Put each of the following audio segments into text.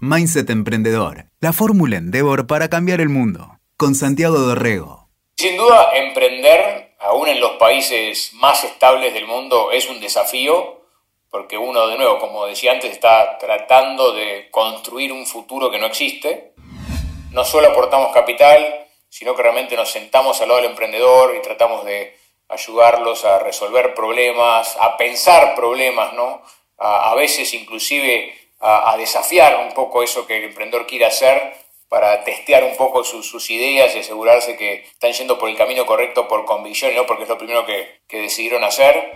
Mindset Emprendedor, la fórmula Endeavor para cambiar el mundo. Con Santiago Dorrego. Sin duda, emprender, aún en los países más estables del mundo, es un desafío, porque uno, de nuevo, como decía antes, está tratando de construir un futuro que no existe. No solo aportamos capital, sino que realmente nos sentamos al lado del emprendedor y tratamos de ayudarlos a resolver problemas, a pensar problemas, ¿no? A, veces inclusive a, desafiar un poco eso que el emprendedor quiere hacer para testear un poco sus ideas y asegurarse que están yendo por el camino correcto por convicción y no porque es lo primero que, decidieron hacer.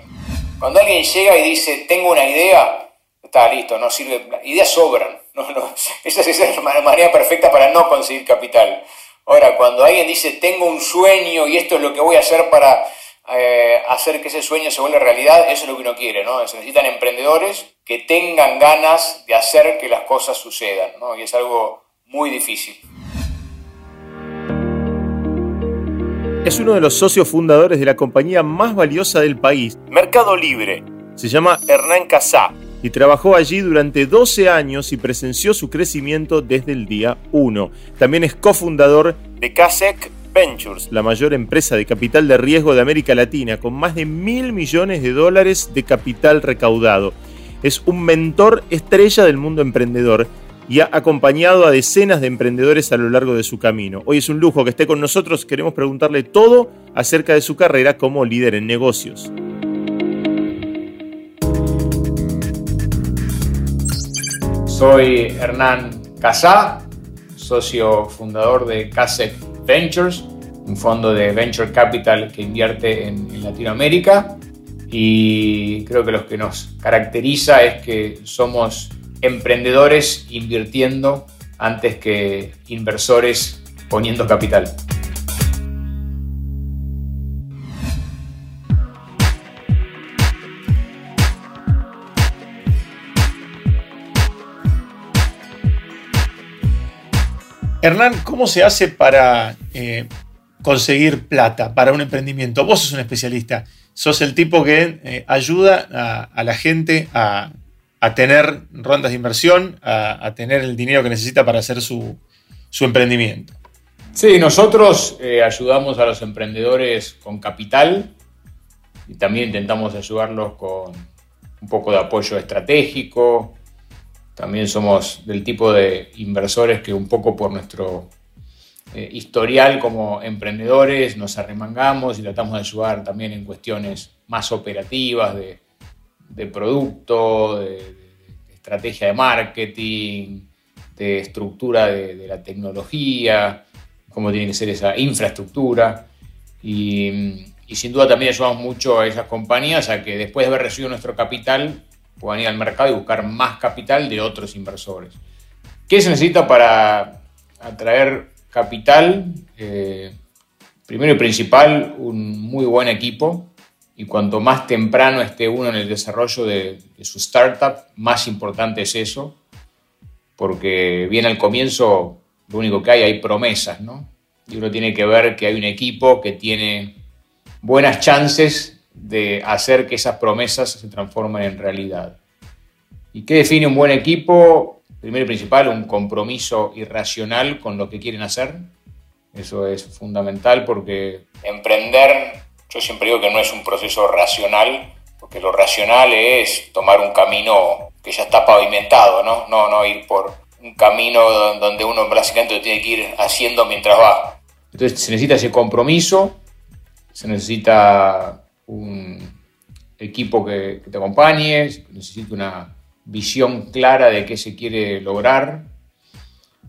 Cuando alguien llega y dice, tengo una idea, está listo, no sirve, ideas sobran. No, esa es la manera perfecta para no conseguir capital. Ahora, cuando alguien dice, tengo un sueño y esto es lo que voy a hacer para eh, hacer que ese sueño se vuelva realidad, eso es lo que uno quiere, ¿no? Se necesitan emprendedores que tengan ganas de hacer que las cosas sucedan, ¿no? Y es algo muy difícil. Es uno de los socios fundadores de la compañía más valiosa del país, Mercado Libre. Se llama Hernán Casá y trabajó allí durante 12 años y presenció su crecimiento desde el día 1. También es cofundador de Casec Ventures, la mayor empresa de capital de riesgo de América Latina, con más de mil millones de dólares de capital recaudado. Es un mentor estrella del mundo emprendedor y ha acompañado a decenas de emprendedores a lo largo de su camino. Hoy es un lujo que esté con nosotros, queremos preguntarle todo acerca de su carrera como líder en negocios. Soy Hernán Casá, socio fundador de CASEC Ventures, un fondo de venture capital que invierte en, Latinoamérica. Y creo que lo que nos caracteriza es que somos emprendedores invirtiendo antes que inversores poniendo capital. Hernán, ¿cómo se hace para eh, conseguir plata para un emprendimiento? Vos sos un especialista, sos el tipo que eh, ayuda a, la gente a, tener rondas de inversión, a, tener el dinero que necesita para hacer su, emprendimiento. Sí, nosotros eh, ayudamos a los emprendedores con capital y también intentamos ayudarlos con un poco de apoyo estratégico, también somos del tipo de inversores que un poco por nuestro eh, historial como emprendedores nos arremangamos y tratamos de ayudar también en cuestiones más operativas de, producto, de, estrategia de marketing, de estructura de, la tecnología, cómo tiene que ser esa infraestructura. Y, y sin duda también ayudamos mucho a esas compañías a que después de haber recibido nuestro capital puedan ir al mercado y buscar más capital de otros inversores. ¿Qué se necesita para atraer capital? Eh, primero y principal, un muy buen equipo. Y cuanto más temprano esté uno en el desarrollo de, su startup, más importante es eso. Porque bien al comienzo, lo único que hay, hay promesas, ¿no? Y uno tiene que ver que hay un equipo que tiene buenas chances de hacer que esas promesas se transformen en realidad. ¿Y qué define un buen equipo? Primero y principal, un compromiso irracional con lo que quieren hacer. Eso es fundamental porque emprender, yo siempre digo que no es un proceso racional, porque lo racional es tomar un camino que ya está pavimentado, ¿no? No, no ir por un camino donde uno básicamente tiene que ir haciendo mientras va. Entonces se necesita ese compromiso, se necesita un equipo que, te acompañe, necesita una visión clara de qué se quiere lograr.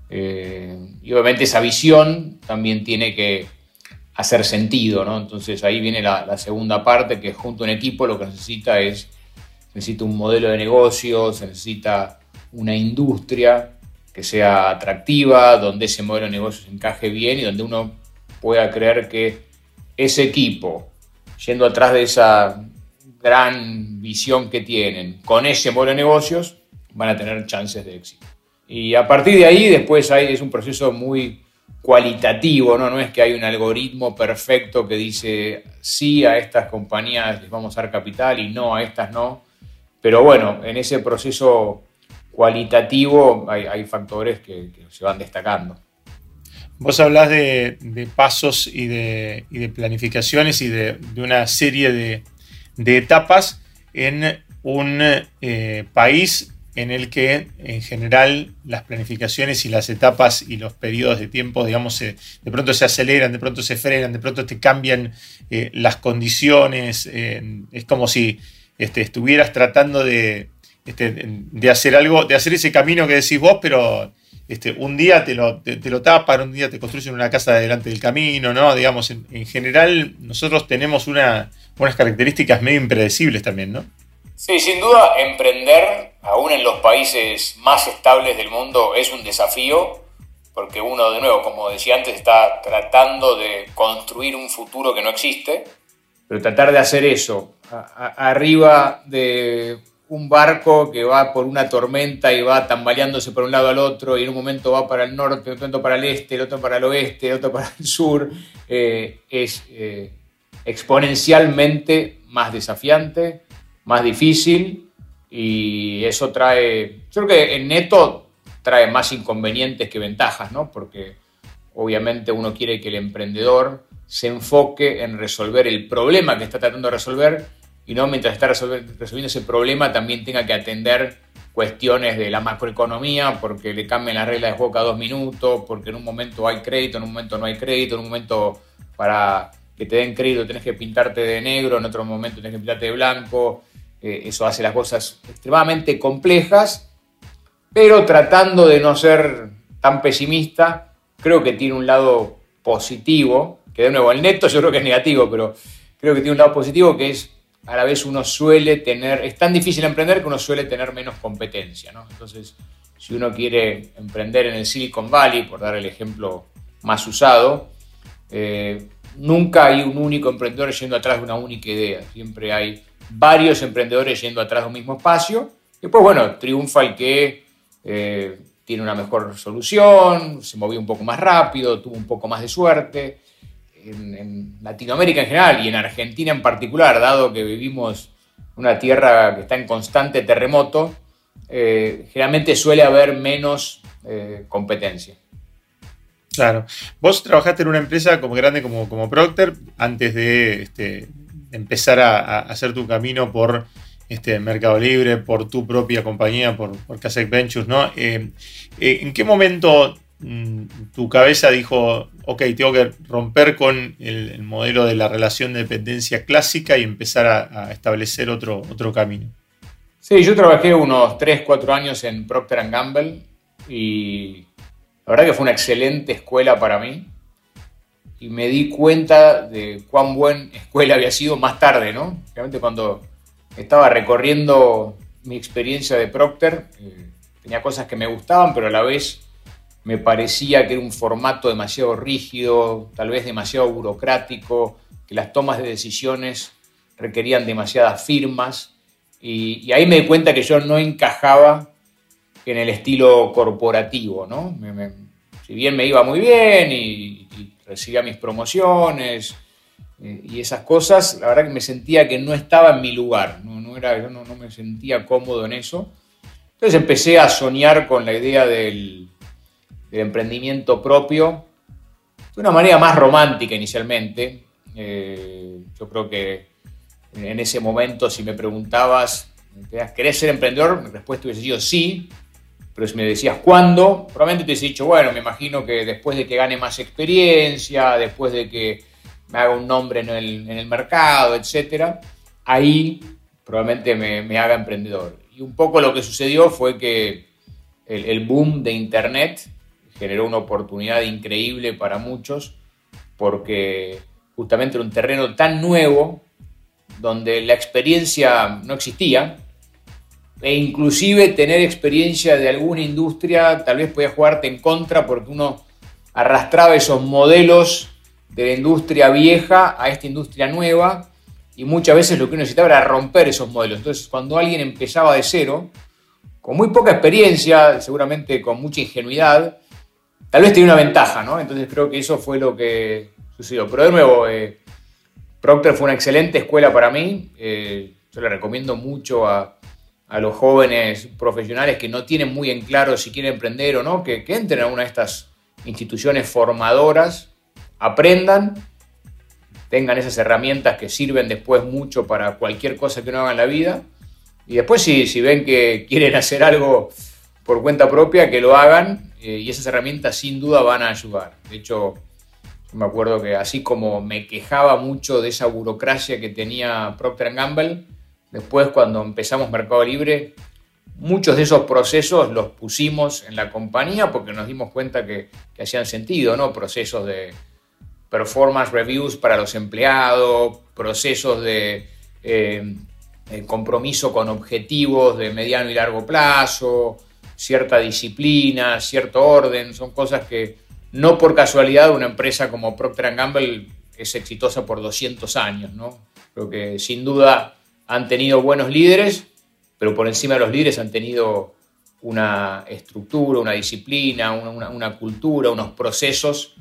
Eh, y obviamente esa visión también tiene que hacer sentido, ¿no? Entonces ahí viene la, segunda parte, que junto a un equipo lo que necesita es, necesita un modelo de negocio, se necesita una industria que sea atractiva, donde ese modelo de negocio se encaje bien y donde uno pueda creer que ese equipo, yendo atrás de esa gran visión que tienen con ese modelo de negocios, van a tener chances de éxito. Y a partir de ahí, después es un proceso muy cualitativo, ¿no? no es que hay un algoritmo perfecto que dice sí a estas compañías les vamos a dar capital y no a estas no. Pero bueno, en ese proceso cualitativo hay, factores que, se van destacando. Vos hablás de, pasos y de, planificaciones y de, una serie de, etapas en un eh, país en el que en general las planificaciones y las etapas y los periodos de tiempo, digamos, de pronto se aceleran, de pronto se frenan, de pronto te cambian eh, las condiciones. Eh, es como si este, estuvieras tratando de, este, de hacer algo, de hacer ese camino que decís vos, pero este, un día te lo, te, lo tapan, un día te construyen una casa delante del camino, ¿no? Digamos, en, general nosotros tenemos unas características medio impredecibles también, ¿no? Sí, sin duda, emprender, aún en los países más estables del mundo, es un desafío, porque uno, de nuevo, como decía antes, está tratando de construir un futuro que no existe, pero tratar de hacer eso arriba de un barco que va por una tormenta y va tambaleándose por un lado al otro y en un momento va para el norte, otro momento para el este, el otro para el oeste, el otro para el sur, eh, es eh, exponencialmente más desafiante, más difícil y eso trae, yo creo que en neto trae más inconvenientes que ventajas, ¿no? Porque obviamente uno quiere que el emprendedor se enfoque en resolver el problema que está tratando de resolver y no mientras está resolviendo ese problema también tenga que atender cuestiones de la macroeconomía, porque le cambian las reglas de juego dos minutos, porque en un momento hay crédito, en un momento no hay crédito, en un momento para que te den crédito tenés que pintarte de negro, en otro momento tenés que pintarte de blanco. Eh, eso hace las cosas extremadamente complejas, pero tratando de no ser tan pesimista, creo que tiene un lado positivo, que de nuevo el neto yo creo que es negativo, pero creo que tiene un lado positivo que es a la vez uno suele tener, es tan difícil emprender que uno suele tener menos competencia, ¿no? Entonces, si uno quiere emprender en el Silicon Valley, por dar el ejemplo más usado, eh, nunca hay un único emprendedor yendo atrás de una única idea, siempre hay varios emprendedores yendo atrás de un mismo espacio, y después, bueno, triunfa el que eh, tiene una mejor solución, se movió un poco más rápido, tuvo un poco más de suerte, en, Latinoamérica en general y en Argentina en particular, dado que vivimos una tierra que está en constante terremoto, eh, generalmente suele haber menos eh, competencia. Claro. Vos trabajaste en una empresa como grande como, como Procter antes de este, empezar a, hacer tu camino por este, Mercado Libre, por tu propia compañía, por, por Ventures, ¿no? Eh, ¿En qué momento Mm, tu cabeza dijo, ok, tengo que romper con el, modelo de la relación de dependencia clásica y empezar a, establecer otro, otro camino? Sí, yo trabajé unos 3, 4 años en Procter Gamble y la verdad que fue una excelente escuela para mí y me di cuenta de cuán buena escuela había sido más tarde, ¿no? Realmente cuando estaba recorriendo mi experiencia de Procter, eh, tenía cosas que me gustaban, pero a la vez me parecía que era un formato demasiado rígido, tal vez demasiado burocrático, que las tomas de decisiones requerían demasiadas firmas y, ahí me di cuenta que yo no encajaba en el estilo corporativo, ¿no? si bien me iba muy bien y, recibía mis promociones eh, y esas cosas, la verdad que me sentía que no estaba en mi lugar, no, era, yo no me sentía cómodo en eso. Entonces empecé a soñar con la idea del, emprendimiento propio de una manera más romántica inicialmente. Eh, yo creo que en ese momento, si me preguntabas, ¿querés ser emprendedor? Mi respuesta hubiese sido sí, pero si me decías cuándo, probablemente te hubiese dicho, bueno, me imagino que después de que gane más experiencia, después de que me haga un nombre en el, mercado, etc., ahí probablemente me, haga emprendedor. Y un poco lo que sucedió fue que el boom de Internet generó una oportunidad increíble para muchos porque justamente era un terreno tan nuevo donde la experiencia no existía e inclusive tener experiencia de alguna industria tal vez podía jugarte en contra porque uno arrastraba esos modelos de la industria vieja a esta industria nueva y muchas veces lo que uno necesitaba era romper esos modelos. Entonces cuando alguien empezaba de cero, con muy poca experiencia, seguramente con mucha ingenuidad, tal vez tiene una ventaja, ¿no? Entonces creo que eso fue lo que sucedió. Pero de nuevo, eh, Procter fue una excelente escuela para mí. Eh, yo le recomiendo mucho a, a los jóvenes profesionales que no tienen muy en claro si quieren emprender o no, que, entren a una de estas instituciones formadoras, aprendan, tengan esas herramientas que sirven después mucho para cualquier cosa que uno haga en la vida. Y después si, si ven que quieren hacer algo por cuenta propia, que lo hagan eh, y esas herramientas sin duda van a ayudar. De hecho, me acuerdo que así como me quejaba mucho de esa burocracia que tenía Procter Gamble, Después, cuando empezamos Mercado Libre, muchos de esos procesos los pusimos en la compañía porque nos dimos cuenta que, hacían sentido, ¿no? Procesos de performance reviews para los empleados, procesos de eh, compromiso con objetivos de mediano y largo plazo, cierta disciplina, cierto orden, son cosas que no por casualidad una empresa como Procter Gamble es exitosa por 200 años, ¿no? Creo que sin duda han tenido buenos líderes, pero por encima de los líderes han tenido una estructura, una disciplina, una, cultura, unos procesos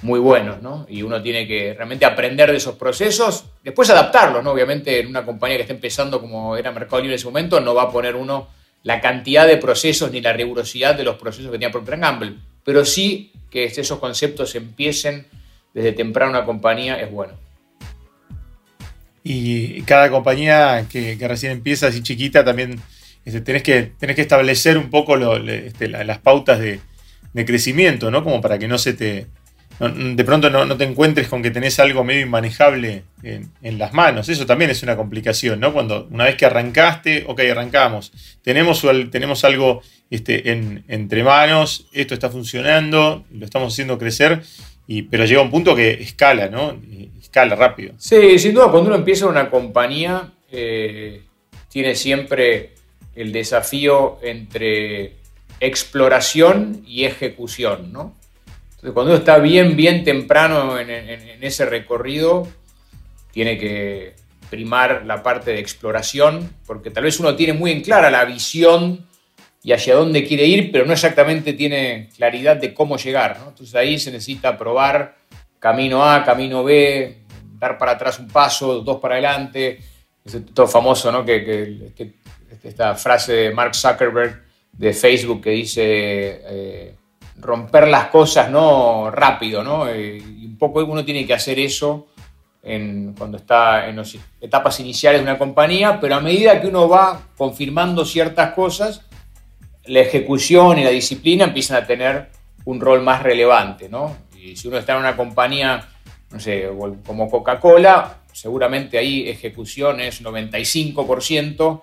muy buenos, ¿no? Y uno tiene que realmente aprender de esos procesos, después adaptarlos, ¿no? Obviamente en una compañía que está empezando como era Mercado Libre en ese momento, no va a poner uno la cantidad de procesos ni la rigurosidad de los procesos que tenía Procter Gamble, pero sí que esos conceptos empiecen desde temprano una compañía es bueno. Y cada compañía que, recién empieza así chiquita también este, tenés, que, tenés que establecer un poco este, las pautas de, crecimiento, ¿no? Como para que no se te. de pronto no, te encuentres con que tenés algo medio inmanejable en, las manos. Eso también es una complicación, ¿no? Cuando una vez que arrancaste, ok, arrancamos. Tenemos, tenemos algo este, entre manos, esto está funcionando, lo estamos haciendo crecer, y, pero llega un punto que escala, ¿no? Escala rápido. Sí, sin duda, cuando uno empieza una compañía, eh, tiene siempre el desafío entre exploración y ejecución, ¿no? Entonces, cuando uno está bien, bien temprano en, ese recorrido, tiene que primar la parte de exploración, porque tal vez uno tiene muy en clara la visión y hacia dónde quiere ir, pero no exactamente tiene claridad de cómo llegar. ¿no? Entonces ahí se necesita probar camino A, camino B, dar para atrás un paso, dos para adelante. Es todo famoso, ¿no? Que, esta frase de Mark Zuckerberg de Facebook que dice eh, romper las cosas no rápido, ¿no? Eh, y un poco uno tiene que hacer eso en, cuando está en las etapas iniciales de una compañía, pero a medida que uno va confirmando ciertas cosas, la ejecución y la disciplina empiezan a tener un rol más relevante, ¿no? Y si uno está en una compañía no sé, como Coca-Cola, seguramente ahí ejecución es 95%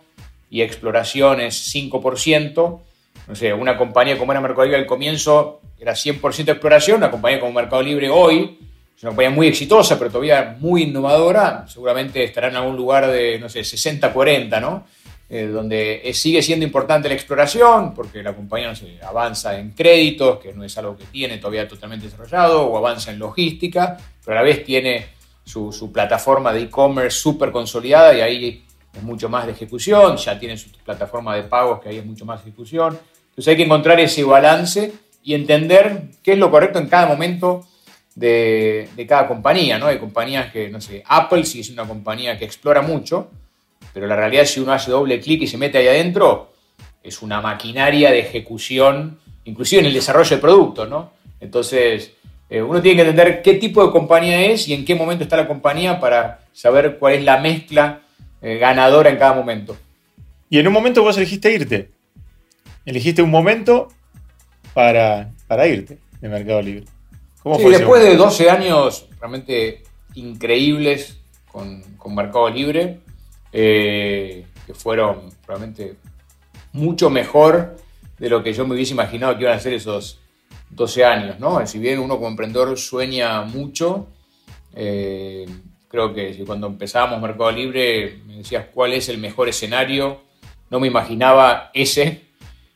y exploración es 5%. No sé, una compañía como era Mercado Libre al comienzo era 100% exploración, una compañía como Mercado Libre hoy es una compañía muy exitosa, pero todavía muy innovadora, seguramente estará en algún lugar de, no sé, 60-40, ¿no? Eh, donde sigue siendo importante la exploración, porque la compañía avanza en créditos, que no es algo que tiene todavía totalmente desarrollado, o avanza en logística, pero a la vez tiene su, plataforma de e-commerce súper consolidada y ahí es mucho más de ejecución, ya tiene su plataforma de pagos que ahí es mucho más ejecución. Entonces hay que encontrar ese balance y entender qué es lo correcto en cada momento de, de cada compañía, ¿no? Hay compañías que, no sé, Apple sí es una compañía que explora mucho, pero la realidad es si uno hace doble clic y se mete ahí adentro, es una maquinaria de ejecución, inclusive en el desarrollo de productos, ¿no? Entonces, eh, uno tiene que entender qué tipo de compañía es y en qué momento está la compañía para saber cuál es la mezcla eh, ganadora en cada momento. Y en un momento vos elegiste irte. Elegiste un momento para, irte de Mercado Libre. ¿Cómo sí, después de 12 años realmente increíbles con, con Mercado Libre, eh, que fueron realmente mucho mejor de lo que yo me hubiese imaginado que iban a ser esos 12 años, ¿no? Si bien uno como emprendedor sueña mucho, eh, creo que cuando empezábamos Mercado Libre me decías cuál es el mejor escenario, no me imaginaba ese,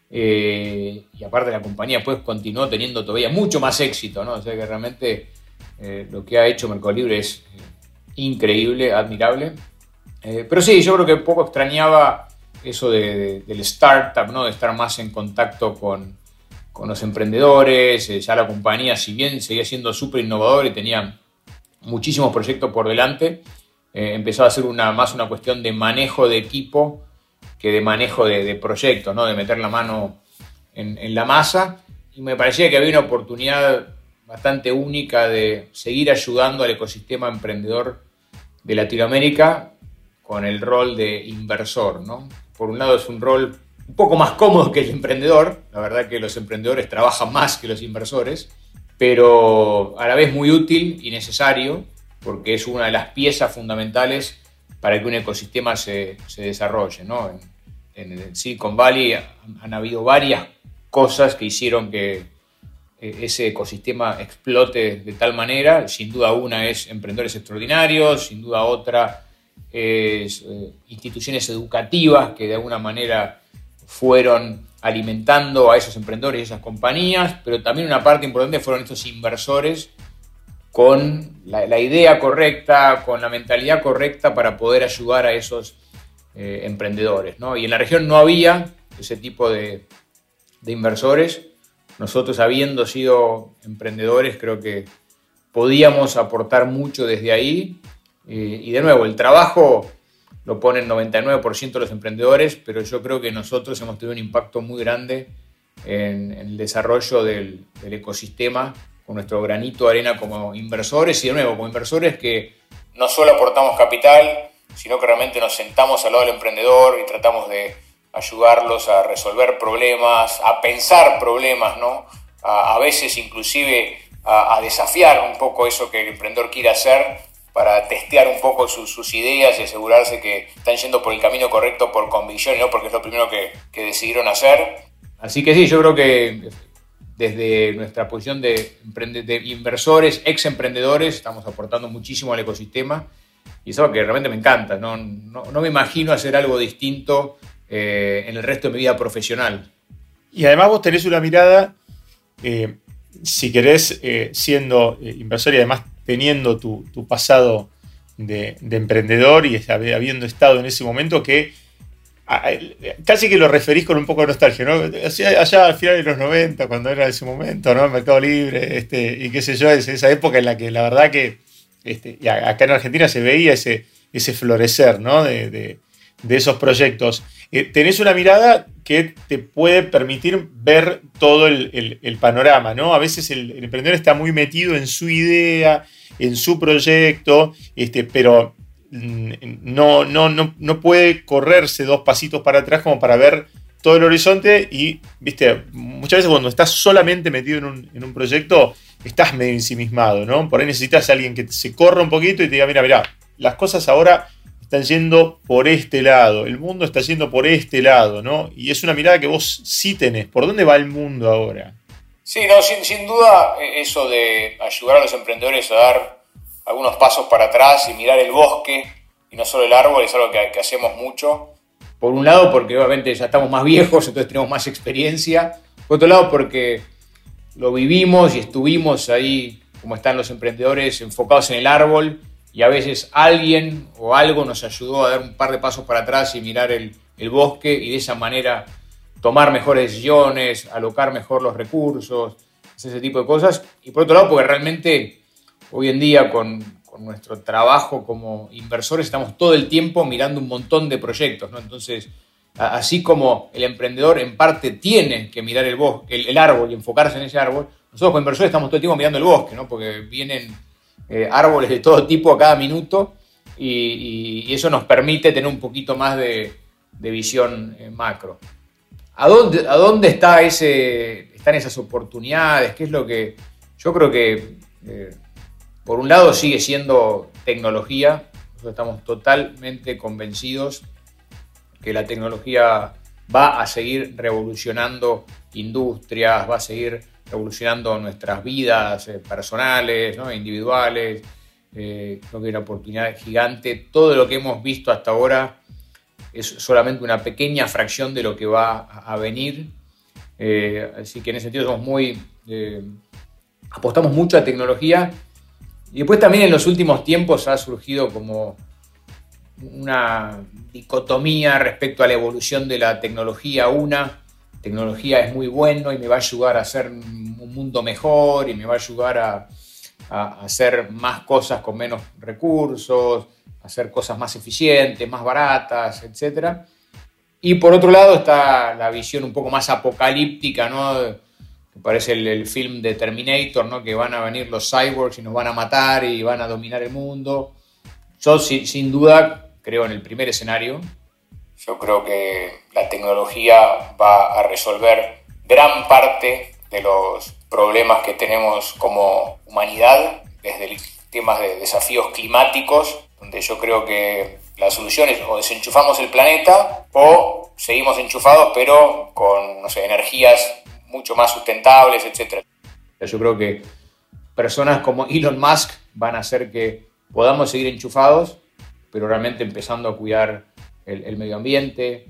eh, y aparte la compañía pues continuó teniendo todavía mucho más éxito, ¿no? O sea que realmente lo que ha hecho Mercado Libre es increíble, admirable. Eh, pero sí, yo creo que poco extrañaba eso del startup, ¿no? de estar más en contacto con, los emprendedores. Eh, ya la compañía, si bien seguía siendo súper innovador y tenía muchísimos proyectos por delante, eh, empezó a ser una, más una cuestión de manejo de equipo que de manejo de, proyectos, ¿no? de meter la mano en, en la masa. Y me parecía que había una oportunidad bastante única de seguir ayudando al ecosistema emprendedor de Latinoamérica con el rol de inversor. ¿no? Por un lado es un rol un poco más cómodo que el emprendedor, la verdad que los emprendedores trabajan más que los inversores, pero a la vez muy útil y necesario porque es una de las piezas fundamentales para que un ecosistema se, desarrolle. ¿no? En, en, Silicon Valley han, habido varias cosas que hicieron que eh, ese ecosistema explote de tal manera. Sin duda una es emprendedores extraordinarios, sin duda otra es eh, instituciones educativas que de alguna manera fueron alimentando a esos emprendedores y esas compañías, pero también una parte importante fueron estos inversores con la, idea correcta, con la mentalidad correcta para poder ayudar a esos eh, emprendedores. Y en la región no había ese tipo de, de inversores. Nosotros, habiendo sido emprendedores, creo que podíamos aportar mucho desde ahí. y de nuevo, el trabajo lo ponen 99% de los emprendedores, pero yo creo que nosotros hemos tenido un impacto muy grande en, el desarrollo del, ecosistema con nuestro granito de arena como inversores y de nuevo, como inversores que no solo aportamos capital, sino que realmente nos sentamos al lado del emprendedor y tratamos de ayudarlos a resolver problemas, a pensar problemas, ¿no? A, veces inclusive a, desafiar un poco eso que el emprendedor quiere hacer para testear un poco sus, ideas y asegurarse que están yendo por el camino correcto por convicción no porque es lo primero que, decidieron hacer. Así que sí, yo creo que desde nuestra posición de, inversores, ex emprendedores, estamos aportando muchísimo al ecosistema y es algo que realmente me encanta. No, no, me imagino hacer algo distinto eh, en el resto de mi vida profesional. Y además vos tenés una mirada, eh, si querés, eh, siendo inversor y además teniendo tu, pasado de, emprendedor y habiendo estado en ese momento que casi que lo referís con un poco de nostalgia, ¿no? Allá al final de los 90, cuando era ese momento, ¿no? Mercado Libre, este, y qué sé yo, es esa época en la que la verdad que este, acá en Argentina se veía ese, ese florecer, ¿no? de, de esos proyectos. Eh, tenés una mirada que te puede permitir ver todo el, panorama, ¿no? A veces el, emprendedor está muy metido en su idea, en su proyecto, este, pero mm, no, no, no, puede correrse dos pasitos para atrás como para ver todo el horizonte y, viste, muchas veces cuando estás solamente metido en un, en un proyecto, estás medio ensimismado, ¿no? Por ahí necesitas a alguien que se corra un poquito y te diga, mira, mira, las cosas ahora están yendo por este lado, el mundo está yendo por este lado, ¿no? Y es una mirada que vos sí tenés. ¿Por dónde va el mundo ahora? Sí, no, sin, duda e, eso de ayudar a los emprendedores a dar algunos pasos para atrás y mirar el bosque y no solo el árbol es algo que, que hacemos mucho. Por un lado porque obviamente ya estamos más viejos, entonces tenemos más experiencia. Por otro lado porque lo vivimos y estuvimos ahí, como están los emprendedores, enfocados en el árbol y a veces alguien o algo nos ayudó a dar un par de pasos para atrás y mirar el, bosque y de esa manera tomar mejores decisiones, alocar mejor los recursos, ese tipo de cosas. Y por otro lado, porque realmente hoy en día con, nuestro trabajo como inversores estamos todo el tiempo mirando un montón de proyectos. Entonces, así como el emprendedor en parte tiene que mirar el bosque, el, el árbol y enfocarse en ese árbol, nosotros como inversores estamos todo el tiempo mirando el bosque, ¿no? Porque vienen eh, árboles de todo tipo a cada minuto y, eso nos permite tener un poquito más de, visión eh, macro. ¿A dónde, ¿A dónde está están esas oportunidades? ¿Qué es lo que yo creo que, eh, por un lado, sigue siendo tecnología? Nosotros estamos totalmente convencidos que la tecnología va a seguir revolucionando industrias, va a seguir revolucionando nuestras vidas eh, personales, individuales. Eh, creo que hay una oportunidad gigante. Todo lo que hemos visto hasta ahora es solamente una pequeña fracción de lo que va a, venir. Eh, así que en ese sentido somos muy... apostamos mucho a tecnología. Y después también en los últimos tiempos ha surgido como una dicotomía respecto a la evolución de la tecnología. Una, tecnología es muy bueno y me va a ayudar a hacer un mundo mejor y me va a ayudar a, hacer más cosas con menos recursos, hacer cosas más eficientes, más baratas, etc. Y por otro lado está la visión un poco más apocalíptica, ¿no? Que parece el, film de Terminator, ¿no? Que van a venir los cyborgs y nos van a matar y van a dominar el mundo. Yo sin duda creo en el primer escenario. Yo creo que la tecnología va a resolver gran parte de los problemas que tenemos como humanidad, desde temas de desafíos climáticos, donde yo creo que la solución es o desenchufamos el planeta o seguimos enchufados pero con no sé, energías mucho más sustentables, etc. Yo creo que personas como Elon Musk van a hacer que podamos seguir enchufados, pero realmente empezando a cuidar el, medio ambiente.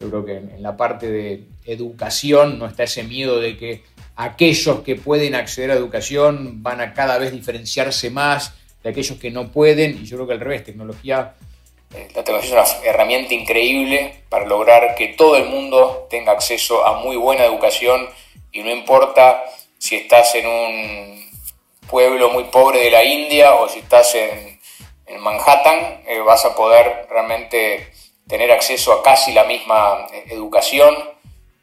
Yo creo que en la parte de educación no está ese miedo de que aquellos que pueden acceder a educación van a cada vez diferenciarse más de aquellos que no pueden. Y yo creo que al revés, tecnología, eh, la tecnología es una herramienta increíble para lograr que todo el mundo tenga acceso a muy buena educación y no importa si estás en un pueblo muy pobre de la India o si estás en, Manhattan, eh, vas a poder realmente tener acceso a casi la misma eh, educación.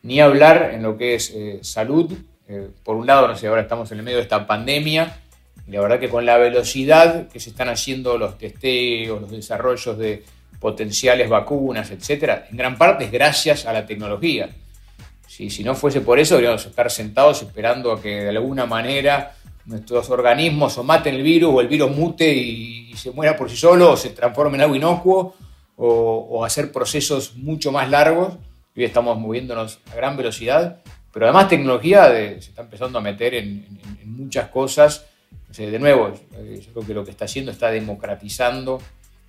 Ni hablar en lo que es salud, eh, por un lado, no sé, ahora estamos en el medio de esta pandemia y la verdad que con la velocidad que se están haciendo los testeos, los desarrollos de potenciales vacunas, etcétera, en gran parte es gracias a la tecnología. Si, si no fuese por eso, deberíamos estar sentados esperando a que de alguna manera nuestros organismos o maten el virus o el virus mute y, se muera por sí solo o se transforme en algo inocuo o, o hacer procesos mucho más largos. Hoy estamos moviéndonos a gran velocidad pero además tecnología se está empezando a meter en, muchas cosas. de nuevo, yo creo que lo que está haciendo está democratizando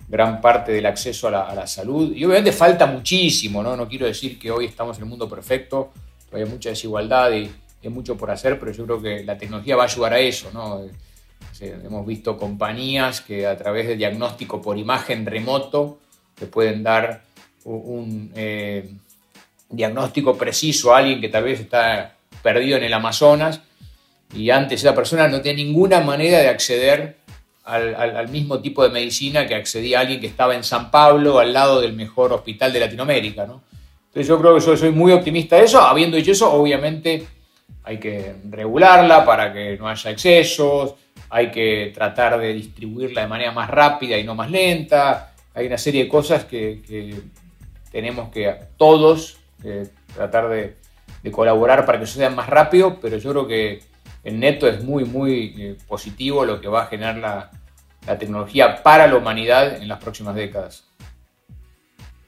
gran parte del acceso a la, salud. Y obviamente falta muchísimo, ¿no? No quiero decir que hoy estamos en el mundo perfecto, hay mucha desigualdad y hay mucho por hacer, pero yo creo que la tecnología va a ayudar a eso, ¿no? hemos visto compañías que a través de diagnóstico por imagen remoto te pueden dar un, eh, diagnóstico preciso a alguien que tal vez está perdido en el Amazonas y antes esa persona no tenía ninguna manera de acceder al, mismo tipo de medicina que accedía alguien que estaba en San Pablo, al lado del mejor hospital de Latinoamérica. ¿no? Entonces yo creo que yo soy muy optimista de eso. Habiendo dicho eso, obviamente hay que regularla para que no haya excesos, hay que tratar de distribuirla de manera más rápida y no más lenta. Hay una serie de cosas que, que tenemos que todos eh, tratar de, colaborar para que sea más rápido, pero yo creo que en neto es muy, muy eh, positivo lo que va a generar la, tecnología para la humanidad en las próximas décadas.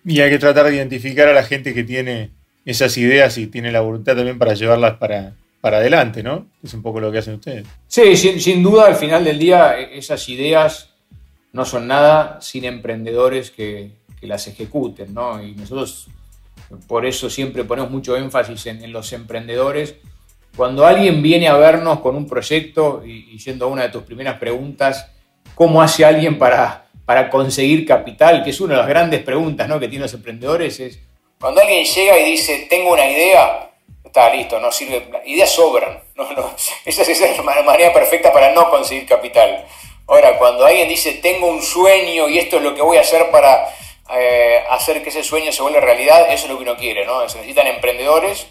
Y hay que tratar de identificar a la gente que tiene esas ideas y tiene la voluntad también para llevarlas para, para adelante, ¿no? Es un poco lo que hacen ustedes. Sí, sin, duda, al final del día, e, esas ideas no son nada sin emprendedores que, que las ejecuten, ¿no? Y nosotros por eso siempre ponemos mucho énfasis en, los emprendedores. Cuando alguien viene a vernos con un proyecto, y, yendo a una de tus primeras preguntas, ¿cómo hace alguien para, para conseguir capital? Que es una de las grandes preguntas ¿no? que tienen los emprendedores. Es, cuando alguien llega y dice, tengo una idea, está listo, no sirve, ideas sobran. No, no, esa es la manera perfecta para no conseguir capital. Ahora, cuando alguien dice, tengo un sueño y esto es lo que voy a hacer para eh, hacer que ese sueño se vuelva realidad, eso es lo que uno quiere, ¿no? Se necesitan emprendedores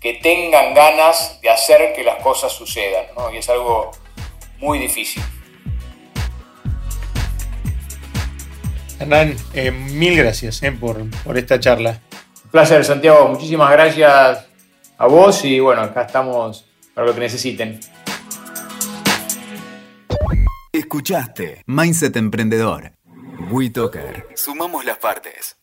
que tengan ganas de hacer que las cosas sucedan, ¿no? Y es algo muy difícil. Hernán, eh, mil gracias eh, por, por esta charla. Un placer, Santiago. Muchísimas gracias a vos y bueno, acá estamos para lo que necesiten. Escuchaste Mindset Emprendedor WeToker. Sumamos las partes.